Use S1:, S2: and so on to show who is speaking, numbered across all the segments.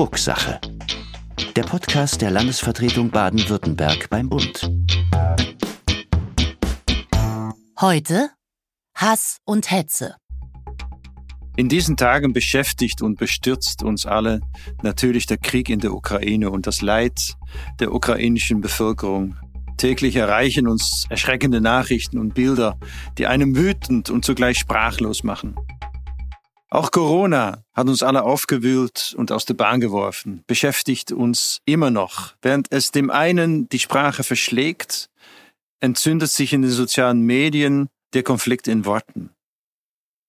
S1: Drucksache. Der Podcast der Landesvertretung Baden-Württemberg beim Bund.
S2: Heute Hass und Hetze.
S3: In diesen Tagen beschäftigt und bestürzt uns alle natürlich der Krieg in der Ukraine und das Leid der ukrainischen Bevölkerung. Täglich erreichen uns erschreckende Nachrichten und Bilder, die einem wütend und zugleich sprachlos machen. Auch Corona hat uns alle aufgewühlt und aus der Bahn geworfen, beschäftigt uns immer noch. Während es dem einen die Sprache verschlägt, entzündet sich in den sozialen Medien der Konflikt in Worten.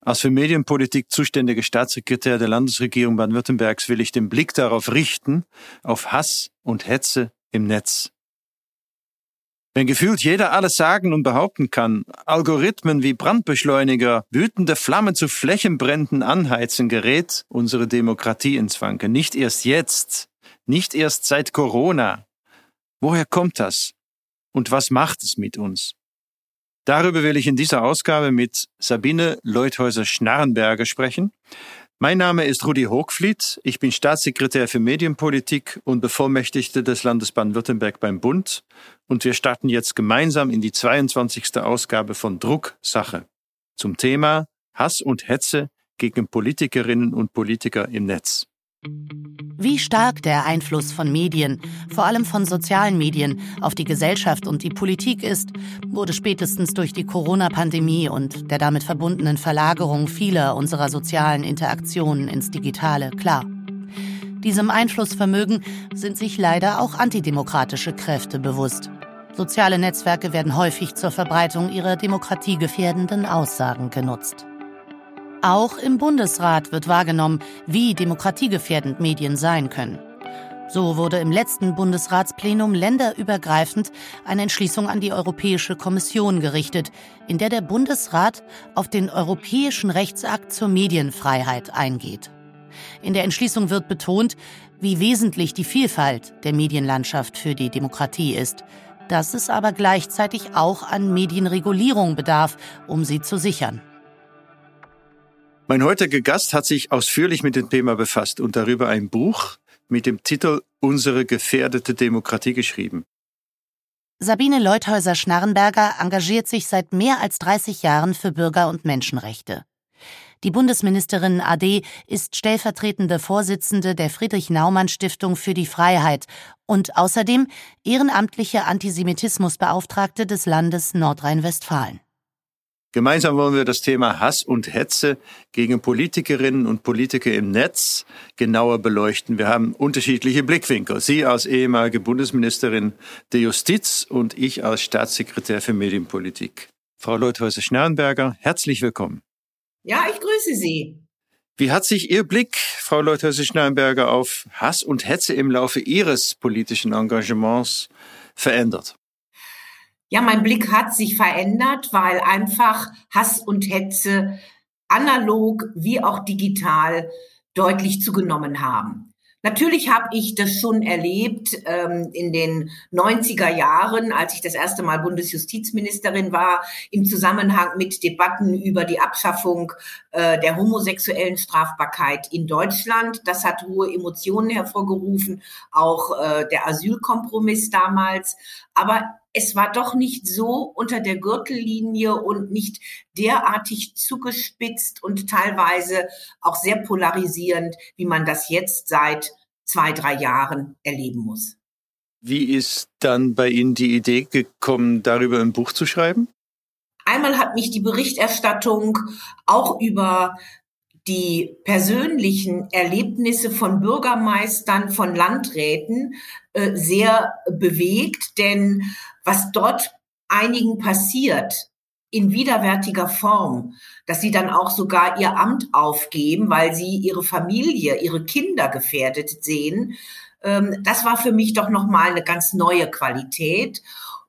S3: Als für Medienpolitik zuständiger Staatssekretär der Landesregierung Baden-Württembergs will ich den Blick darauf richten, auf Hass und Hetze im Netz. Wenn gefühlt jeder alles sagen und behaupten kann, Algorithmen wie Brandbeschleuniger wütende Flammen zu Flächenbränden anheizen, gerät unsere Demokratie ins Wanken. Nicht erst jetzt, nicht erst seit Corona. Woher kommt das? Und was macht es mit uns? Darüber will ich in dieser Ausgabe mit Sabine Leuthäuser-Schnarrenberger sprechen. Mein Name ist Rudi Hochfliet. Ich bin Staatssekretär für Medienpolitik und Bevollmächtigte des Landes Baden-Württemberg beim Bund. Und wir starten jetzt gemeinsam in die 22. Ausgabe von Drucksache zum Thema Hass und Hetze gegen Politikerinnen und Politiker im Netz.
S2: Wie stark der Einfluss von Medien, vor allem von sozialen Medien, auf die Gesellschaft und die Politik ist, wurde spätestens durch die Corona-Pandemie und der damit verbundenen Verlagerung vieler unserer sozialen Interaktionen ins Digitale klar. Diesem Einflussvermögen sind sich leider auch antidemokratische Kräfte bewusst. Soziale Netzwerke werden häufig zur Verbreitung ihrer demokratiegefährdenden Aussagen genutzt. Auch im Bundesrat wird wahrgenommen, wie demokratiegefährdend Medien sein können. So wurde im letzten Bundesratsplenum länderübergreifend eine Entschließung an die Europäische Kommission gerichtet, in der der Bundesrat auf den Europäischen Rechtsakt zur Medienfreiheit eingeht. In der Entschließung wird betont, wie wesentlich die Vielfalt der Medienlandschaft für die Demokratie ist, dass es aber gleichzeitig auch an Medienregulierung bedarf, um sie zu sichern.
S3: Mein heutiger Gast hat sich ausführlich mit dem Thema befasst und darüber ein Buch mit dem Titel Unsere gefährdete Demokratie geschrieben.
S2: Sabine Leuthäuser-Schnarrenberger engagiert sich seit mehr als 30 Jahren für Bürger- und Menschenrechte. Die Bundesministerin AD ist stellvertretende Vorsitzende der Friedrich-Naumann-Stiftung für die Freiheit und außerdem ehrenamtliche Antisemitismusbeauftragte des Landes Nordrhein-Westfalen.
S3: Gemeinsam wollen wir das Thema Hass und Hetze gegen Politikerinnen und Politiker im Netz genauer beleuchten. Wir haben unterschiedliche Blickwinkel. Sie als ehemalige Bundesministerin der Justiz und ich als Staatssekretär für Medienpolitik. Frau Leuthäuser-Schnarrenberger, herzlich willkommen.
S4: Ja, ich grüße Sie.
S3: Wie hat sich Ihr Blick, Frau Leuthäuser-Schnarrenberger, auf Hass und Hetze im Laufe Ihres politischen Engagements verändert?
S4: Ja, mein Blick hat sich verändert, weil einfach Hass und Hetze analog wie auch digital deutlich zugenommen haben. Natürlich habe ich das schon erlebt ähm, in den 90er Jahren, als ich das erste Mal Bundesjustizministerin war, im Zusammenhang mit Debatten über die Abschaffung äh, der homosexuellen Strafbarkeit in Deutschland. Das hat hohe Emotionen hervorgerufen, auch äh, der Asylkompromiss damals. Aber es war doch nicht so unter der Gürtellinie und nicht derartig zugespitzt und teilweise auch sehr polarisierend, wie man das jetzt seit zwei, drei Jahren erleben muss.
S3: Wie ist dann bei Ihnen die Idee gekommen, darüber ein Buch zu schreiben?
S4: Einmal hat mich die Berichterstattung auch über die persönlichen Erlebnisse von Bürgermeistern, von Landräten äh, sehr bewegt, denn was dort einigen passiert, in widerwärtiger Form, dass sie dann auch sogar ihr Amt aufgeben, weil sie ihre Familie, ihre Kinder gefährdet sehen. Ähm, das war für mich doch nochmal eine ganz neue Qualität.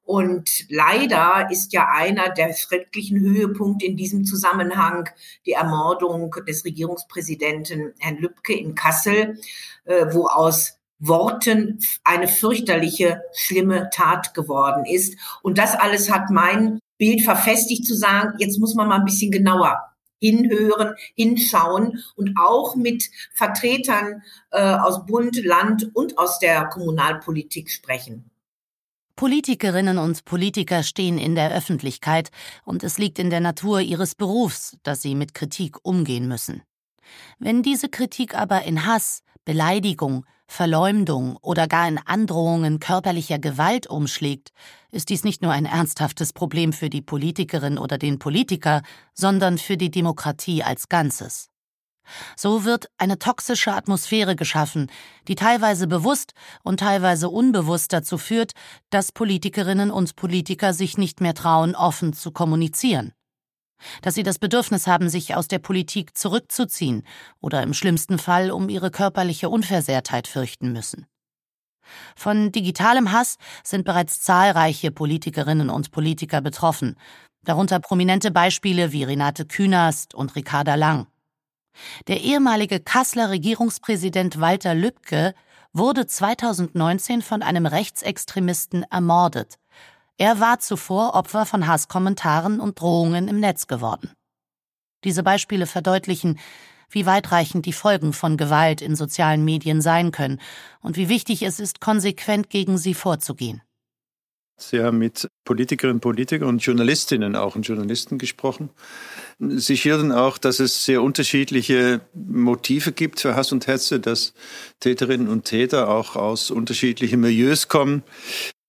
S4: Und leider ist ja einer der schrecklichen Höhepunkte in diesem Zusammenhang die Ermordung des Regierungspräsidenten Herrn Lübcke in Kassel, äh, wo aus Worten eine fürchterliche, schlimme Tat geworden ist. Und das alles hat mein Bild verfestigt zu sagen, jetzt muss man mal ein bisschen genauer hinhören, hinschauen und auch mit Vertretern äh, aus Bund, Land und aus der Kommunalpolitik sprechen.
S2: Politikerinnen und Politiker stehen in der Öffentlichkeit und es liegt in der Natur ihres Berufs, dass sie mit Kritik umgehen müssen. Wenn diese Kritik aber in Hass, Beleidigung, Verleumdung oder gar in Androhungen körperlicher Gewalt umschlägt, ist dies nicht nur ein ernsthaftes Problem für die Politikerin oder den Politiker, sondern für die Demokratie als Ganzes. So wird eine toxische Atmosphäre geschaffen, die teilweise bewusst und teilweise unbewusst dazu führt, dass Politikerinnen und Politiker sich nicht mehr trauen, offen zu kommunizieren. Dass sie das Bedürfnis haben, sich aus der Politik zurückzuziehen oder im schlimmsten Fall um ihre körperliche Unversehrtheit fürchten müssen. Von digitalem Hass sind bereits zahlreiche Politikerinnen und Politiker betroffen, darunter prominente Beispiele wie Renate Künast und Ricarda Lang. Der ehemalige Kasseler Regierungspräsident Walter Lübcke wurde 2019 von einem Rechtsextremisten ermordet. Er war zuvor Opfer von Hasskommentaren und Drohungen im Netz geworden. Diese Beispiele verdeutlichen, wie weitreichend die Folgen von Gewalt in sozialen Medien sein können und wie wichtig es ist, konsequent gegen sie vorzugehen.
S3: Sie haben mit Politikerinnen, Politikern und Journalistinnen auch und Journalisten gesprochen. Sie schildern auch, dass es sehr unterschiedliche Motive gibt für Hass und Hetze, dass Täterinnen und Täter auch aus unterschiedlichen Milieus kommen.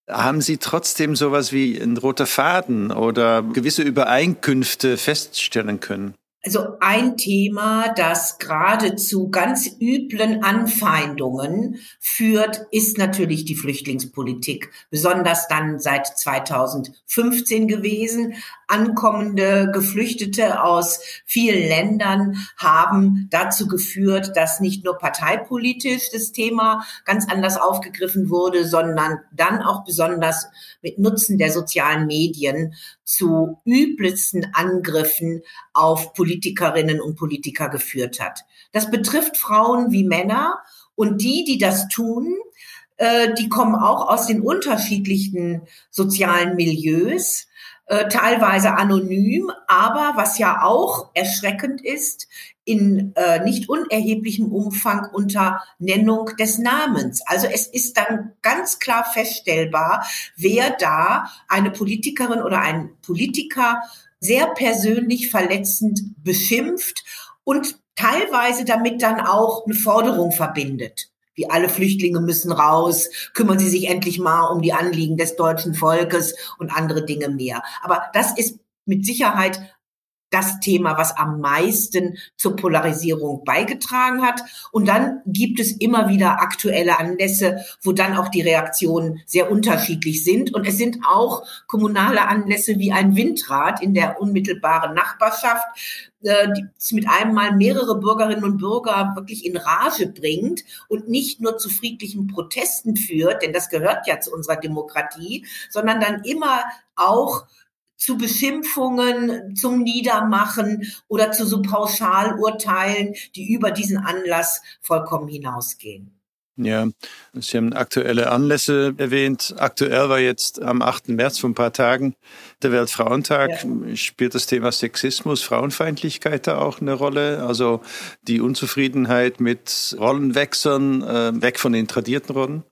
S3: Haben Sie trotzdem sowas wie ein roter Faden oder gewisse Übereinkünfte feststellen können?
S4: Also ein Thema, das gerade zu ganz üblen Anfeindungen führt, ist natürlich die Flüchtlingspolitik. Besonders dann seit 2015 gewesen. Ankommende Geflüchtete aus vielen Ländern haben dazu geführt, dass nicht nur parteipolitisch das Thema ganz anders aufgegriffen wurde, sondern dann auch besonders mit Nutzen der sozialen Medien zu übelsten Angriffen auf Politikerinnen und Politiker geführt hat. Das betrifft Frauen wie Männer und die, die das tun, äh, die kommen auch aus den unterschiedlichen sozialen Milieus äh, teilweise anonym, aber was ja auch erschreckend ist, in äh, nicht unerheblichem Umfang unter Nennung des Namens. Also es ist dann ganz klar feststellbar, wer da eine Politikerin oder ein Politiker sehr persönlich verletzend beschimpft und teilweise damit dann auch eine Forderung verbindet wie alle Flüchtlinge müssen raus, kümmern Sie sich endlich mal um die Anliegen des deutschen Volkes und andere Dinge mehr. Aber das ist mit Sicherheit das Thema, was am meisten zur Polarisierung beigetragen hat. Und dann gibt es immer wieder aktuelle Anlässe, wo dann auch die Reaktionen sehr unterschiedlich sind. Und es sind auch kommunale Anlässe wie ein Windrad in der unmittelbaren Nachbarschaft, äh, die mit einem Mal mehrere Bürgerinnen und Bürger wirklich in Rage bringt und nicht nur zu friedlichen Protesten führt, denn das gehört ja zu unserer Demokratie, sondern dann immer auch zu Beschimpfungen, zum Niedermachen oder zu so Pauschalurteilen, die über diesen Anlass vollkommen hinausgehen.
S3: Ja, Sie haben aktuelle Anlässe erwähnt. Aktuell war jetzt am 8. März vor ein paar Tagen der Weltfrauentag. Ja. Spielt das Thema Sexismus, Frauenfeindlichkeit da auch eine Rolle? Also die Unzufriedenheit mit Rollenwechseln, äh, weg von den tradierten Rollen?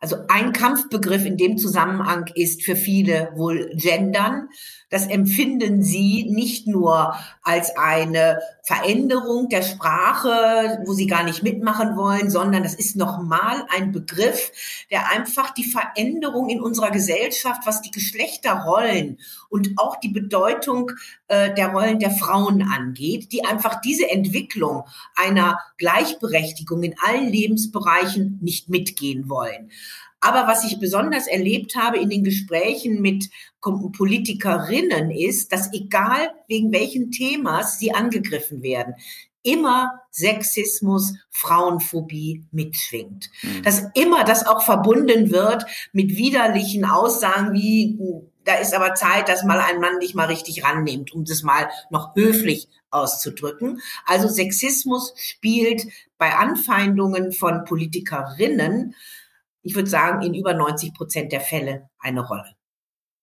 S4: Also ein Kampfbegriff in dem Zusammenhang ist für viele wohl Gendern. Das empfinden sie nicht nur als eine Veränderung der Sprache, wo sie gar nicht mitmachen wollen, sondern das ist nochmal ein Begriff, der einfach die Veränderung in unserer Gesellschaft, was die Geschlechterrollen und auch die Bedeutung äh, der Rollen der Frauen angeht, die einfach diese Entwicklung einer Gleichberechtigung in allen Lebensbereichen nicht mitgehen wollen. Aber was ich besonders erlebt habe in den Gesprächen mit Politikerinnen ist, dass egal wegen welchen Themas sie angegriffen werden, immer Sexismus, Frauenphobie mitschwingt. Mhm. Dass immer das auch verbunden wird mit widerlichen Aussagen wie, da ist aber Zeit, dass mal ein Mann dich mal richtig rannimmt, um das mal noch höflich auszudrücken. Also Sexismus spielt bei Anfeindungen von Politikerinnen ich würde sagen, in über 90 Prozent der Fälle eine Rolle.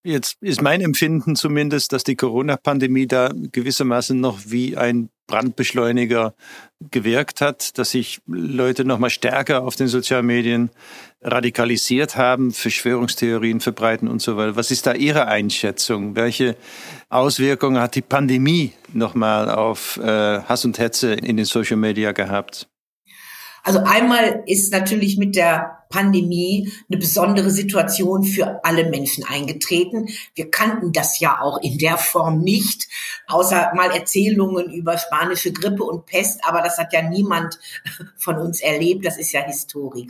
S3: Jetzt ist mein Empfinden zumindest, dass die Corona-Pandemie da gewissermaßen noch wie ein Brandbeschleuniger gewirkt hat, dass sich Leute noch mal stärker auf den sozialen Medien radikalisiert haben, Verschwörungstheorien verbreiten und so weiter. Was ist da Ihre Einschätzung? Welche Auswirkungen hat die Pandemie noch mal auf äh, Hass und Hetze in den Social Media gehabt?
S4: Also einmal ist natürlich mit der Pandemie eine besondere Situation für alle Menschen eingetreten. Wir kannten das ja auch in der Form nicht, außer mal Erzählungen über spanische Grippe und Pest, aber das hat ja niemand von uns erlebt, das ist ja Historie.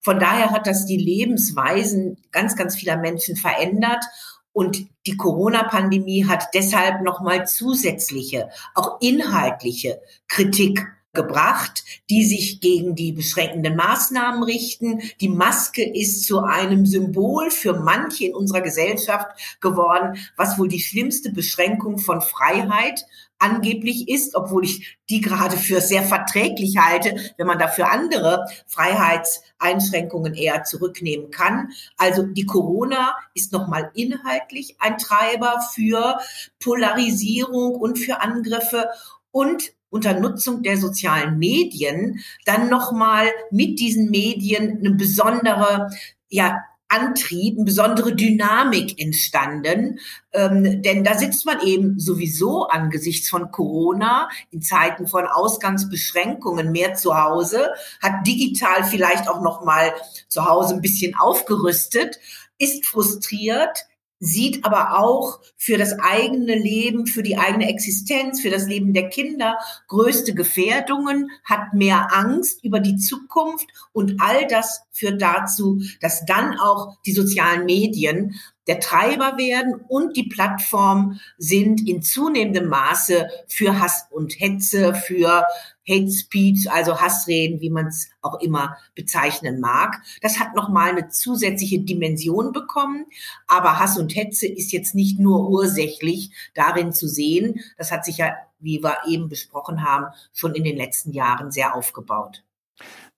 S4: Von daher hat das die Lebensweisen ganz, ganz vieler Menschen verändert. Und die Corona-Pandemie hat deshalb nochmal zusätzliche, auch inhaltliche Kritik gebracht, die sich gegen die beschränkenden Maßnahmen richten. Die Maske ist zu einem Symbol für manche in unserer Gesellschaft geworden, was wohl die schlimmste Beschränkung von Freiheit angeblich ist, obwohl ich die gerade für sehr verträglich halte, wenn man dafür andere Freiheitseinschränkungen eher zurücknehmen kann. Also die Corona ist nochmal inhaltlich ein Treiber für Polarisierung und für Angriffe und unter Nutzung der sozialen Medien dann nochmal mit diesen Medien eine besondere, ja, Antrieb, eine besondere Dynamik entstanden. Ähm, denn da sitzt man eben sowieso angesichts von Corona in Zeiten von Ausgangsbeschränkungen mehr zu Hause, hat digital vielleicht auch noch mal zu Hause ein bisschen aufgerüstet, ist frustriert, sieht aber auch für das eigene Leben, für die eigene Existenz, für das Leben der Kinder größte Gefährdungen, hat mehr Angst über die Zukunft und all das führt dazu, dass dann auch die sozialen Medien der Treiber werden und die Plattformen sind in zunehmendem Maße für Hass und Hetze, für Hate Speech, also Hassreden, wie man es auch immer bezeichnen mag. Das hat nochmal eine zusätzliche Dimension bekommen. Aber Hass und Hetze ist jetzt nicht nur ursächlich darin zu sehen. Das hat sich ja, wie wir eben besprochen haben, schon in den letzten Jahren sehr aufgebaut.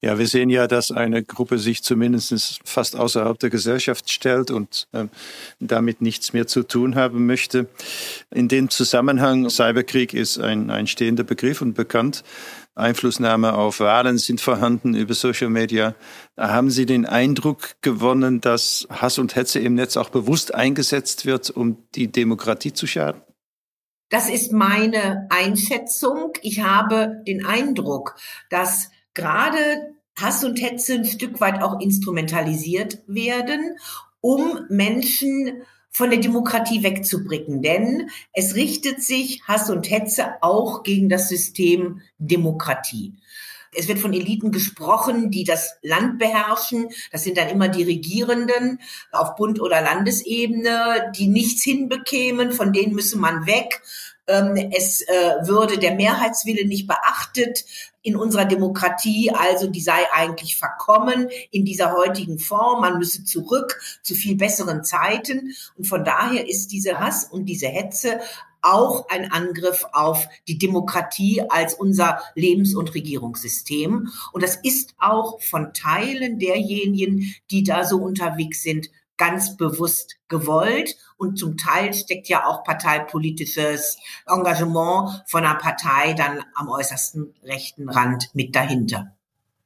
S3: Ja, wir sehen ja, dass eine Gruppe sich zumindest fast außerhalb der Gesellschaft stellt und äh, damit nichts mehr zu tun haben möchte. In dem Zusammenhang, Cyberkrieg ist ein, ein stehender Begriff und bekannt. Einflussnahme auf Wahlen sind vorhanden über Social Media. Haben Sie den Eindruck gewonnen, dass Hass und Hetze im Netz auch bewusst eingesetzt wird, um die Demokratie zu schaden?
S4: Das ist meine Einschätzung. Ich habe den Eindruck, dass gerade Hass und Hetze ein Stück weit auch instrumentalisiert werden, um Menschen von der Demokratie wegzubringen. Denn es richtet sich Hass und Hetze auch gegen das System Demokratie. Es wird von Eliten gesprochen, die das Land beherrschen. Das sind dann immer die Regierenden auf Bund- oder Landesebene, die nichts hinbekämen, von denen müsse man weg. Ähm, es äh, würde der Mehrheitswille nicht beachtet in unserer Demokratie, also die sei eigentlich verkommen in dieser heutigen Form. Man müsse zurück zu viel besseren Zeiten. Und von daher ist diese Hass und diese Hetze auch ein Angriff auf die Demokratie als unser Lebens- und Regierungssystem. Und das ist auch von Teilen derjenigen, die da so unterwegs sind, ganz bewusst gewollt und zum Teil steckt ja auch parteipolitisches Engagement von einer Partei dann am äußersten rechten Rand mit dahinter.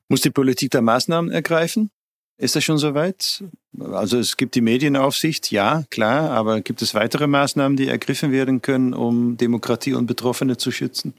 S3: Muss die Politik da Maßnahmen ergreifen? Ist das schon soweit? Also es gibt die Medienaufsicht, ja, klar, aber gibt es weitere Maßnahmen, die ergriffen werden können, um Demokratie und Betroffene zu schützen?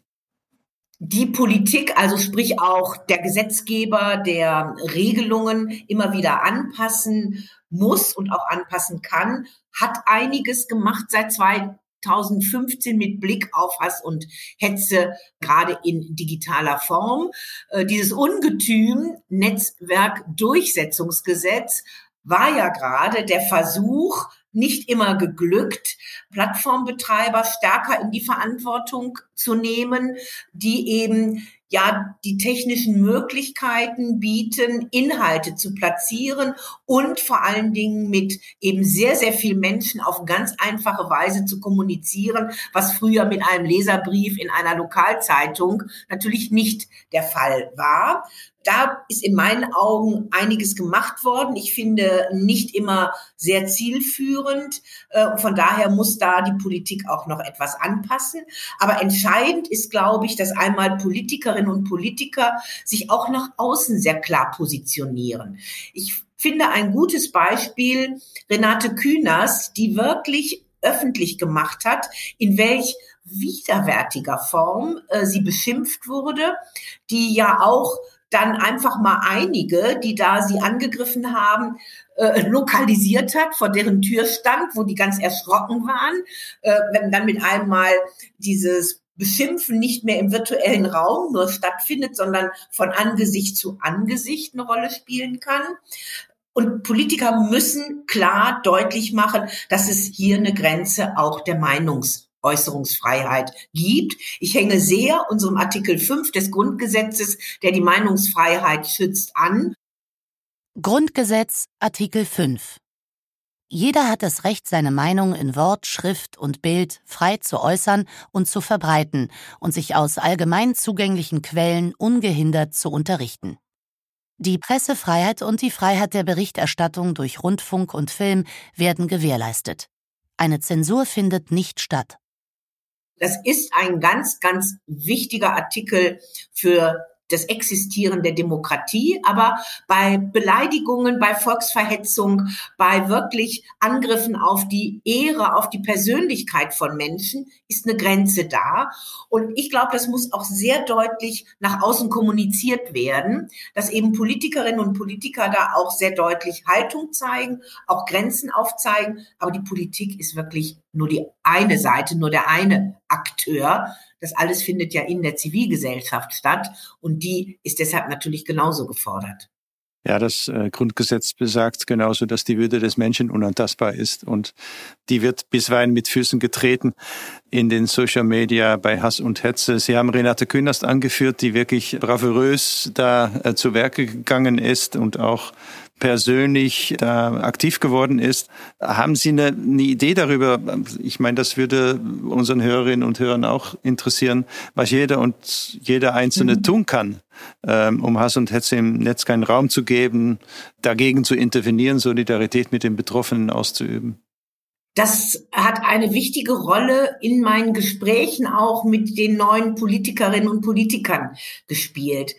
S4: Die Politik, also sprich auch der Gesetzgeber, der Regelungen immer wieder anpassen muss und auch anpassen kann, hat einiges gemacht seit 2015 mit Blick auf Hass und Hetze, gerade in digitaler Form. Äh, dieses Ungetüm Netzwerkdurchsetzungsgesetz war ja gerade der Versuch, nicht immer geglückt, Plattformbetreiber stärker in die Verantwortung zu nehmen, die eben ja die technischen Möglichkeiten bieten, Inhalte zu platzieren und vor allen Dingen mit eben sehr, sehr vielen Menschen auf ganz einfache Weise zu kommunizieren, was früher mit einem Leserbrief in einer Lokalzeitung natürlich nicht der Fall war. Da ist in meinen Augen einiges gemacht worden. Ich finde nicht immer sehr zielführend irreführend. Äh, von daher muss da die Politik auch noch etwas anpassen. Aber entscheidend ist, glaube ich, dass einmal Politikerinnen und Politiker sich auch nach außen sehr klar positionieren. Ich finde ein gutes Beispiel Renate Künast, die wirklich öffentlich gemacht hat, in welch widerwärtiger Form äh, sie beschimpft wurde, die ja auch dann einfach mal einige, die da sie angegriffen haben, äh, lokalisiert hat, vor deren Tür stand, wo die ganz erschrocken waren, äh, wenn dann mit einmal dieses Beschimpfen nicht mehr im virtuellen Raum nur stattfindet, sondern von Angesicht zu Angesicht eine Rolle spielen kann. Und Politiker müssen klar deutlich machen, dass es hier eine Grenze auch der Meinungs Äußerungsfreiheit gibt. Ich hänge sehr unserem Artikel 5 des Grundgesetzes, der die Meinungsfreiheit schützt, an.
S2: Grundgesetz Artikel 5 Jeder hat das Recht, seine Meinung in Wort, Schrift und Bild frei zu äußern und zu verbreiten und sich aus allgemein zugänglichen Quellen ungehindert zu unterrichten. Die Pressefreiheit und die Freiheit der Berichterstattung durch Rundfunk und Film werden gewährleistet. Eine Zensur findet nicht statt.
S4: Das ist ein ganz, ganz wichtiger Artikel für das Existieren der Demokratie. Aber bei Beleidigungen, bei Volksverhetzung, bei wirklich Angriffen auf die Ehre, auf die Persönlichkeit von Menschen ist eine Grenze da. Und ich glaube, das muss auch sehr deutlich nach außen kommuniziert werden, dass eben Politikerinnen und Politiker da auch sehr deutlich Haltung zeigen, auch Grenzen aufzeigen. Aber die Politik ist wirklich nur die eine Seite, nur der eine Akteur. Das alles findet ja in der Zivilgesellschaft statt und die ist deshalb natürlich genauso gefordert.
S3: Ja, das äh, Grundgesetz besagt genauso, dass die Würde des Menschen unantastbar ist und die wird bisweilen mit Füßen getreten in den Social Media bei Hass und Hetze. Sie haben Renate Künast angeführt, die wirklich bravourös da äh, zu Werke gegangen ist und auch persönlich da aktiv geworden ist. Haben Sie eine, eine Idee darüber? Ich meine, das würde unseren Hörerinnen und Hörern auch interessieren, was jeder und jeder Einzelne mhm. tun kann, ähm, um Hass und Hetze im Netz keinen Raum zu geben, dagegen zu intervenieren, Solidarität mit den Betroffenen auszuüben.
S4: Das hat eine wichtige Rolle in meinen Gesprächen auch mit den neuen Politikerinnen und Politikern gespielt.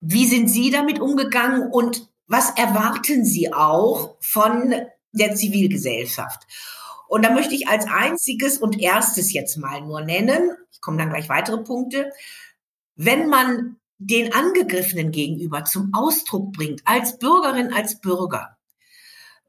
S4: Wie sind Sie damit umgegangen und was erwarten Sie auch von der Zivilgesellschaft? Und da möchte ich als einziges und erstes jetzt mal nur nennen, ich komme dann gleich weitere Punkte, wenn man den Angegriffenen gegenüber zum Ausdruck bringt, als Bürgerin, als Bürger,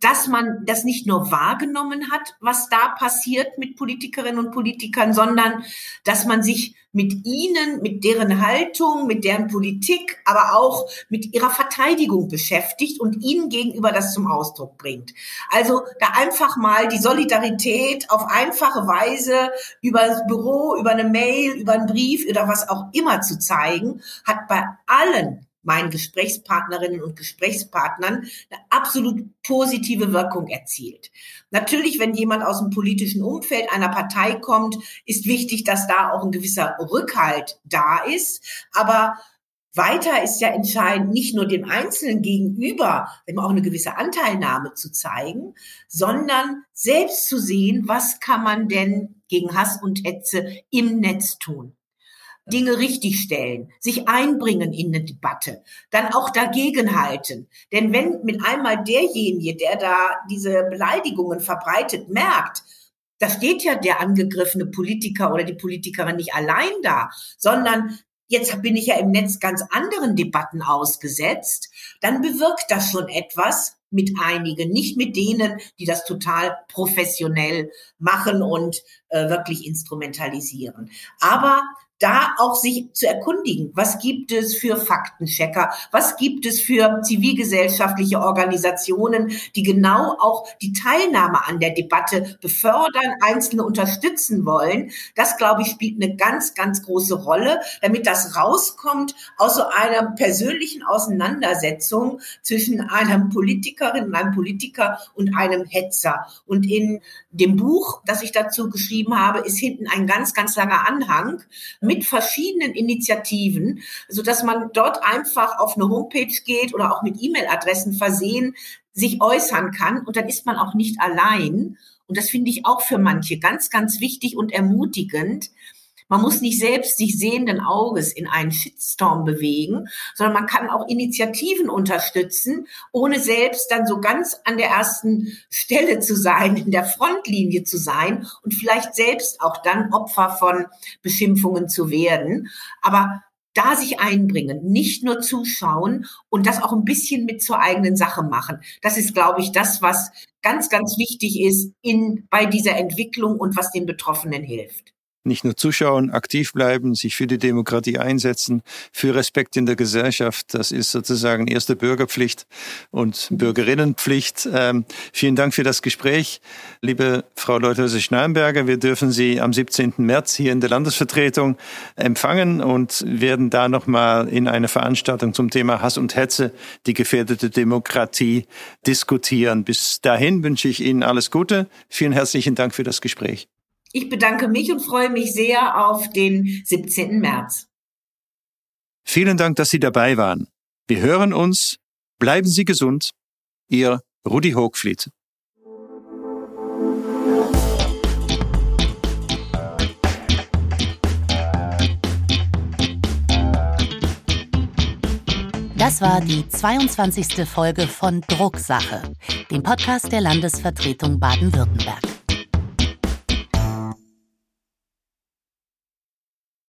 S4: dass man das nicht nur wahrgenommen hat, was da passiert mit Politikerinnen und Politikern, sondern dass man sich mit ihnen, mit deren Haltung, mit deren Politik, aber auch mit ihrer Verteidigung beschäftigt und ihnen gegenüber das zum Ausdruck bringt. Also da einfach mal die Solidarität auf einfache Weise über das Büro, über eine Mail, über einen Brief oder was auch immer zu zeigen, hat bei allen meinen Gesprächspartnerinnen und Gesprächspartnern eine absolut positive Wirkung erzielt. Natürlich, wenn jemand aus dem politischen Umfeld einer Partei kommt, ist wichtig, dass da auch ein gewisser Rückhalt da ist. Aber weiter ist ja entscheidend, nicht nur dem Einzelnen gegenüber, immer auch eine gewisse Anteilnahme zu zeigen, sondern selbst zu sehen, was kann man denn gegen Hass und Hetze im Netz tun. Dinge richtigstellen, sich einbringen in eine Debatte, dann auch dagegenhalten. Denn wenn mit einmal derjenige, der da diese Beleidigungen verbreitet, merkt, da steht ja der angegriffene Politiker oder die Politikerin nicht allein da, sondern jetzt bin ich ja im Netz ganz anderen Debatten ausgesetzt, dann bewirkt das schon etwas mit einigen, nicht mit denen, die das total professionell machen und äh, wirklich instrumentalisieren. Aber da auch sich zu erkundigen, was gibt es für Faktenchecker, was gibt es für zivilgesellschaftliche Organisationen, die genau auch die Teilnahme an der Debatte befördern, Einzelne unterstützen wollen. Das, glaube ich, spielt eine ganz, ganz große Rolle, damit das rauskommt aus so einer persönlichen Auseinandersetzung zwischen einem Politikerin einem Politiker und einem Hetzer. Und in dem Buch, das ich dazu geschrieben habe, ist hinten ein ganz, ganz langer Anhang mit verschiedenen Initiativen, so dass man dort einfach auf eine Homepage geht oder auch mit E-Mail-Adressen versehen, sich äußern kann und dann ist man auch nicht allein. Und das finde ich auch für manche ganz, ganz wichtig und ermutigend, man muss nicht selbst sich sehenden Auges in einen Shitstorm bewegen, sondern man kann auch Initiativen unterstützen, ohne selbst dann so ganz an der ersten Stelle zu sein, in der Frontlinie zu sein und vielleicht selbst auch dann Opfer von Beschimpfungen zu werden. Aber da sich einbringen, nicht nur zuschauen und das auch ein bisschen mit zur eigenen Sache machen. Das ist, glaube ich, das, was ganz, ganz wichtig ist in, bei dieser Entwicklung und was den Betroffenen hilft
S3: nicht nur zuschauen, aktiv bleiben, sich für die Demokratie einsetzen, für Respekt in der Gesellschaft. Das ist sozusagen erste Bürgerpflicht und Bürgerinnenpflicht. Ähm, vielen Dank für das Gespräch, liebe Frau Leuthäuser-Schnallenberger. Wir dürfen Sie am 17. März hier in der Landesvertretung empfangen und werden da nochmal in einer Veranstaltung zum Thema Hass und Hetze, die gefährdete Demokratie, diskutieren. Bis dahin wünsche ich Ihnen alles Gute. Vielen herzlichen Dank für das Gespräch.
S4: Ich bedanke mich und freue mich sehr auf den 17. März.
S3: Vielen Dank, dass Sie dabei waren. Wir hören uns. Bleiben Sie gesund. Ihr Rudi Hochfliet.
S2: Das war die 22. Folge von Drucksache, dem Podcast der Landesvertretung Baden-Württemberg.